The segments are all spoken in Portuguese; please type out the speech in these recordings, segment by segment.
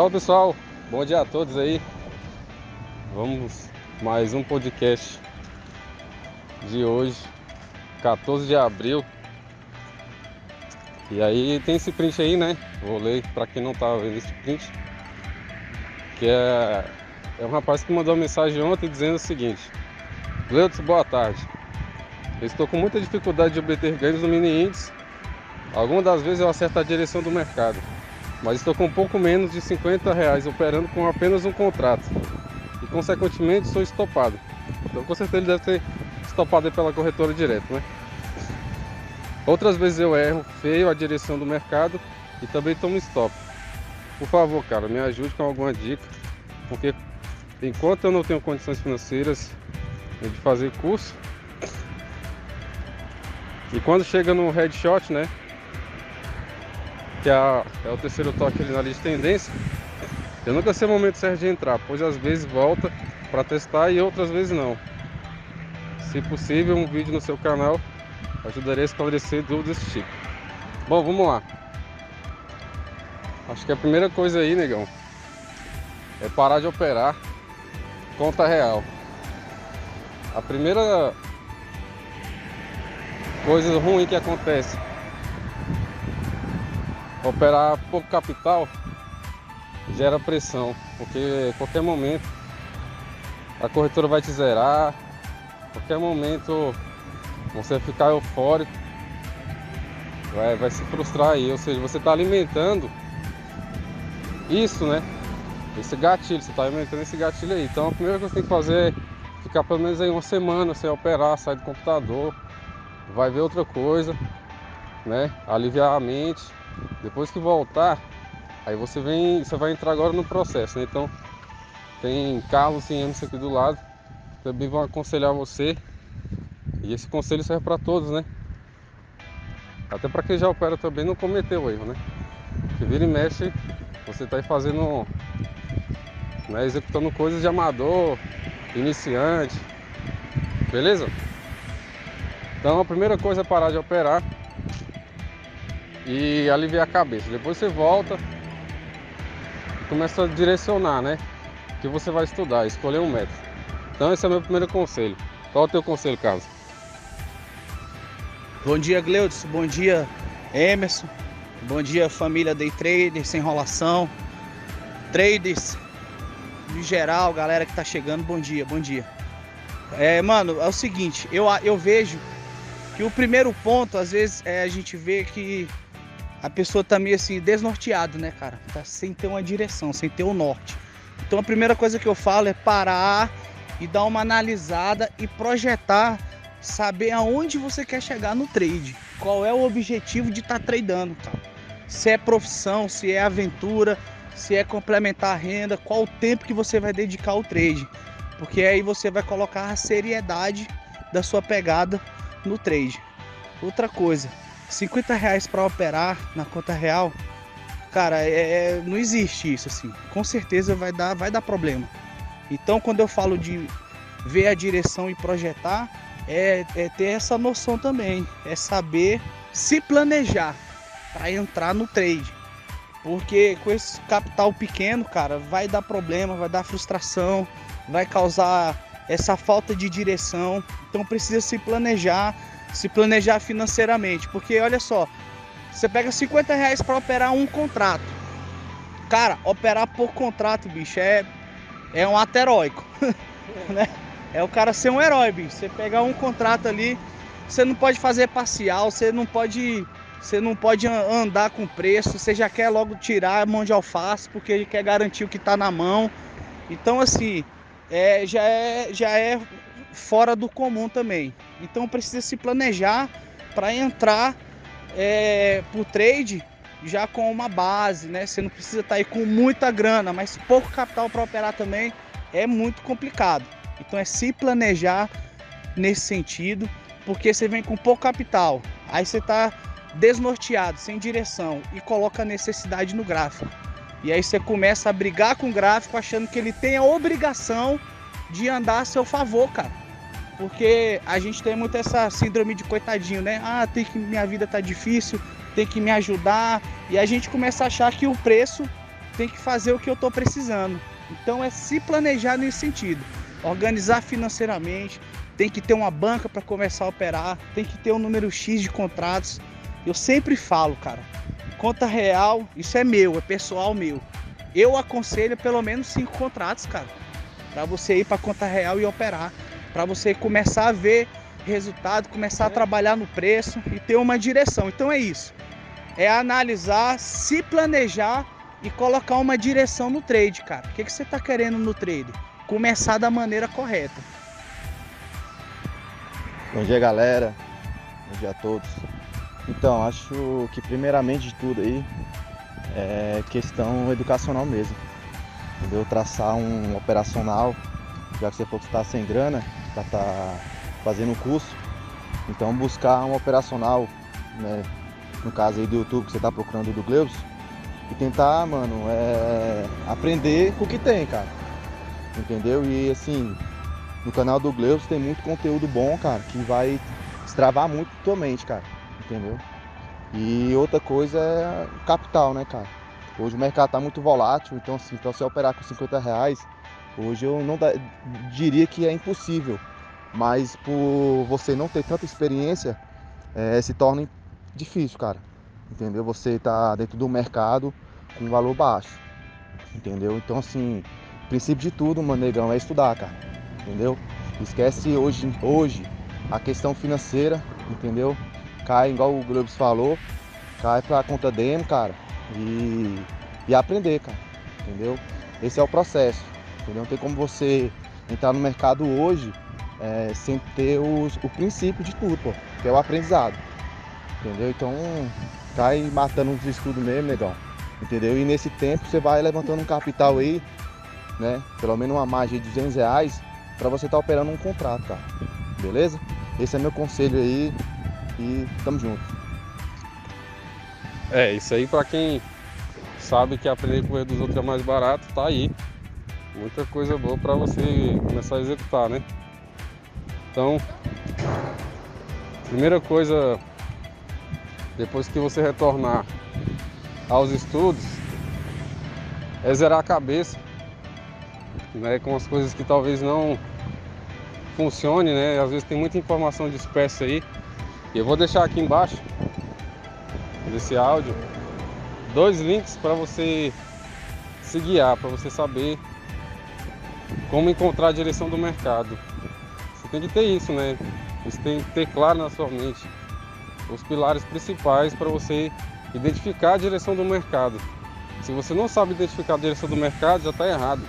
Fala pessoal, bom dia a todos aí. Vamos mais um podcast de hoje, 14 de abril. E aí tem esse print aí, né? Vou ler para quem não tá vendo esse print. Que é, é um rapaz que mandou uma mensagem ontem dizendo o seguinte: Leandro, boa tarde. Eu estou com muita dificuldade de obter ganhos no mini índice. Algumas das vezes eu acerto a direção do mercado mas estou com um pouco menos de 50 reais operando com apenas um contrato e consequentemente sou estopado. Então com certeza ele deve ser estopado pela corretora direto, né? Outras vezes eu erro feio a direção do mercado e também tomo stop. Por favor, cara, me ajude com alguma dica, porque enquanto eu não tenho condições financeiras de fazer curso, e quando chega no headshot, né, que é, é o terceiro toque ali na lista de tendência, eu nunca sei o momento certo de entrar, pois às vezes volta para testar e outras vezes não. Se possível, um vídeo no seu canal ajudaria a esclarecer dúvidas desse tipo. Bom, vamos lá. Acho que a primeira coisa aí, negão, é parar de operar conta real. A primeira coisa ruim que acontece operar pouco capital gera pressão, porque qualquer momento a corretora vai te zerar, qualquer momento você vai ficar eufórico, vai, vai se frustrar aí, ou seja, você está alimentando isso, né? Esse gatilho, você está alimentando esse gatilho aí. Então a primeira coisa que você tem que fazer é ficar pelo menos aí uma semana sem operar, sair do computador, vai ver outra coisa, né? Aliviar a mente depois que voltar, aí você vem, você vai entrar agora no processo, né? Então tem Carlos e Emerson aqui do lado, também vão aconselhar você. E esse conselho serve para todos, né? Até para quem já opera também não cometeu erro, né? Que vira e mexe, você está aí fazendo, né, executando coisas de amador, iniciante, beleza? Então a primeira coisa é parar de operar e aliviar a cabeça. Depois você volta e começa a direcionar, né? Que você vai estudar, escolher um método. Então esse é o meu primeiro conselho. Qual é o teu conselho, Carlos? Bom dia, Gleudson. Bom dia, Emerson. Bom dia, família Day Traders, sem enrolação. Traders, de geral, galera que tá chegando, bom dia, bom dia. É, mano, é o seguinte, eu, eu vejo que o primeiro ponto, às vezes, é a gente vê que a pessoa tá meio assim, desnorteada, né, cara? Tá sem ter uma direção, sem ter o um norte. Então a primeira coisa que eu falo é parar e dar uma analisada e projetar, saber aonde você quer chegar no trade. Qual é o objetivo de estar tá tradando, cara? Se é profissão, se é aventura, se é complementar a renda, qual o tempo que você vai dedicar ao trade. Porque aí você vai colocar a seriedade da sua pegada no trade. Outra coisa, 50 reais para operar na conta real, cara, é, é, não existe isso assim. Com certeza vai dar, vai dar problema. Então, quando eu falo de ver a direção e projetar, é, é ter essa noção também, é saber se planejar para entrar no trade. Porque com esse capital pequeno, cara, vai dar problema, vai dar frustração, vai causar essa falta de direção. Então precisa se planejar se planejar financeiramente. Porque olha só, você pega 50 reais para operar um contrato. Cara, operar por contrato, bicho, é, é um ato heróico. né? É o cara ser um herói, bicho. Você pegar um contrato ali, você não pode fazer parcial, você não pode. Você não pode andar com preço, você já quer logo tirar a mão de alface, porque quer garantir o que está na mão. Então, assim, é, já, é, já é fora do comum também. Então precisa se planejar para entrar é, por trade já com uma base, né? Você não precisa estar tá aí com muita grana, mas pouco capital para operar também é muito complicado. Então é se planejar nesse sentido, porque você vem com pouco capital, aí você está desnorteado, sem direção e coloca a necessidade no gráfico. E aí você começa a brigar com o gráfico achando que ele tem a obrigação de andar a seu favor, cara. Porque a gente tem muito essa síndrome de coitadinho, né? Ah, tem que minha vida tá difícil, tem que me ajudar. E a gente começa a achar que o preço tem que fazer o que eu estou precisando. Então é se planejar nesse sentido, organizar financeiramente, tem que ter uma banca para começar a operar, tem que ter um número X de contratos. Eu sempre falo, cara, conta real, isso é meu, é pessoal meu. Eu aconselho pelo menos cinco contratos, cara, para você ir para conta real e operar, para você começar a ver resultado, começar a trabalhar no preço e ter uma direção. Então é isso. É analisar, se planejar e colocar uma direção no trade, cara. O que, que você está querendo no trade? Começar da maneira correta. Bom dia, galera. Bom dia a todos. Então, acho que primeiramente de tudo aí é questão educacional mesmo. Entendeu? Traçar um operacional, já que você que está sem grana, já está fazendo um curso. Então buscar um operacional, né? No caso aí do YouTube que você está procurando do Gleus, e tentar, mano, é, aprender com o que tem, cara. Entendeu? E assim, no canal do Gleus tem muito conteúdo bom, cara, que vai destravar muito tua mente, cara. Entendeu? E outra coisa é capital, né, cara? Hoje o mercado tá muito volátil, então assim, pra você operar com 50 reais, hoje eu não da, diria que é impossível. Mas por você não ter tanta experiência, é, se torna difícil, cara entendeu? Você tá dentro do mercado com valor baixo, entendeu? Então, assim, princípio de tudo, mano, negão, é estudar, cara, entendeu? Esquece hoje, hoje a questão financeira, entendeu? Cai, igual o Globes falou, cai pra conta demo, cara, e, e aprender, cara, entendeu? Esse é o processo, entendeu? Não tem como você entrar no mercado hoje é, sem ter os, o princípio de tudo, pô, que é o aprendizado, entendeu? Então, cai matando uns estudos mesmo, negão. Entendeu? E nesse tempo você vai levantando um capital aí, né? Pelo menos uma margem de 200 reais para você estar tá operando um contrato, cara. Beleza? Esse é meu conselho aí e tamo junto. É, isso aí para quem sabe que aprender o erro dos outros é mais barato, tá aí. Muita coisa boa para você começar a executar, né? Então, primeira coisa depois que você retornar aos estudos, é zerar a cabeça né, com as coisas que talvez não funcione, né? Às vezes tem muita informação dispersa aí. E eu vou deixar aqui embaixo desse áudio dois links para você se guiar, para você saber como encontrar a direção do mercado. Você tem que ter isso, né? Isso tem que ter claro na sua mente os pilares principais para você identificar a direção do mercado. Se você não sabe identificar a direção do mercado, já está errado.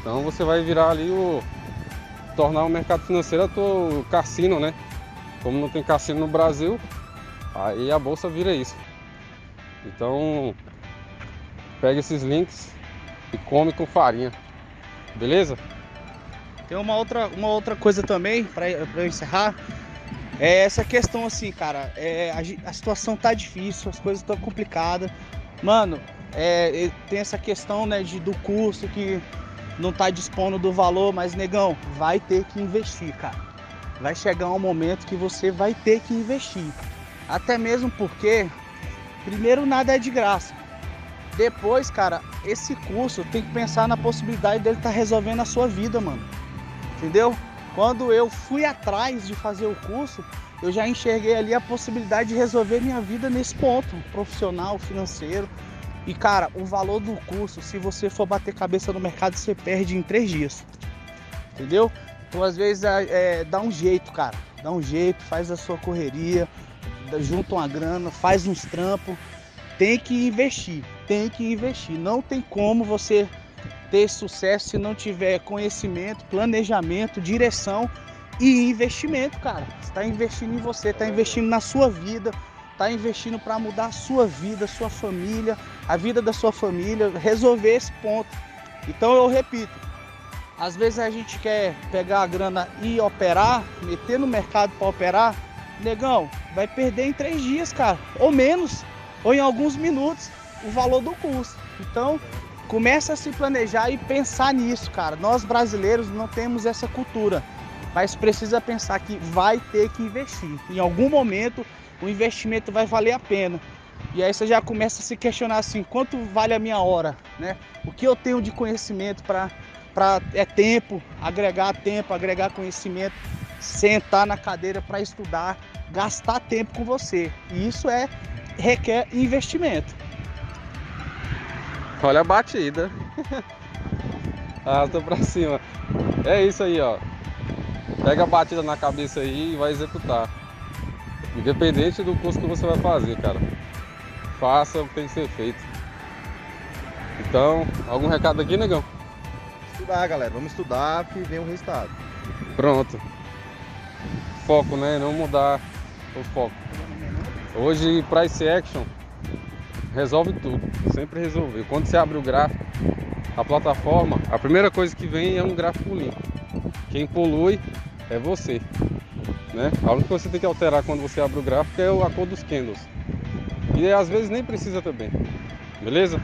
Então você vai virar ali o. tornar o mercado financeiro o cassino, né? Como não tem cassino no Brasil, aí a bolsa vira isso. Então pega esses links e come com farinha. Beleza? Tem uma outra, uma outra coisa também para eu encerrar é essa questão assim, cara, é, a, a, situação tá difícil, as coisas estão complicadas. Mano, é, tem essa questão né, de, do curso que não tá dispondo do valor, mas negão, vai ter que investir, cara. Vai chegar um momento que você vai ter que investir. Até mesmo porque, primeiro, nada é de graça. Depois, cara, esse curso tem que pensar na possibilidade dele estar tá resolvendo a sua vida, mano. Entendeu? Quando eu fui atrás de fazer o curso, eu já enxerguei ali a possibilidade de resolver minha vida nesse ponto, profissional, financeiro. E cara, o valor do curso, se você for bater cabeça no mercado, você perde em três dias. Entendeu? Então às vezes é, é, dá um jeito, cara. Dá um jeito, faz a sua correria, junta uma grana, faz uns trampos. Tem que investir, tem que investir. Não tem como você ter sucesso se não tiver conhecimento, planejamento, direção e investimento, cara. Está investindo em você, está investindo na sua vida, está investindo para mudar a sua vida, sua família, a vida da sua família, resolver esse ponto. Então eu repito, às vezes a gente quer pegar a grana e operar, meter no mercado para operar, negão, vai perder em três dias, cara, ou menos, ou em alguns minutos, o valor do curso. Então Começa a se planejar e pensar nisso, cara. Nós brasileiros não temos essa cultura, mas precisa pensar que vai ter que investir. Em algum momento o investimento vai valer a pena. E aí você já começa a se questionar assim, quanto vale a minha hora, né? O que eu tenho de conhecimento para para é tempo, agregar tempo, agregar conhecimento, sentar na cadeira para estudar, gastar tempo com você. E isso é requer investimento. Olha a batida. Arrasta pra cima. É isso aí, ó. Pega a batida na cabeça aí e vai executar. Independente do curso que você vai fazer, cara. Faça o que tem que ser feito. Então, algum recado aqui, negão? Estudar, galera. Vamos estudar que vem o resultado. Pronto. Foco, né? Não mudar o foco. Hoje, Price Action resolve tudo. Sempre resolveu. Quando você abre o gráfico, a plataforma, a primeira coisa que vem é um gráfico limpo. Quem polui é você. Né? A única coisa que você tem que alterar quando você abre o gráfico é a cor dos candles. E às vezes nem precisa também. Beleza?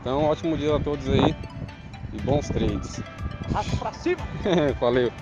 Então, ótimo dia a todos aí e bons trades. Raça pra cima! Valeu!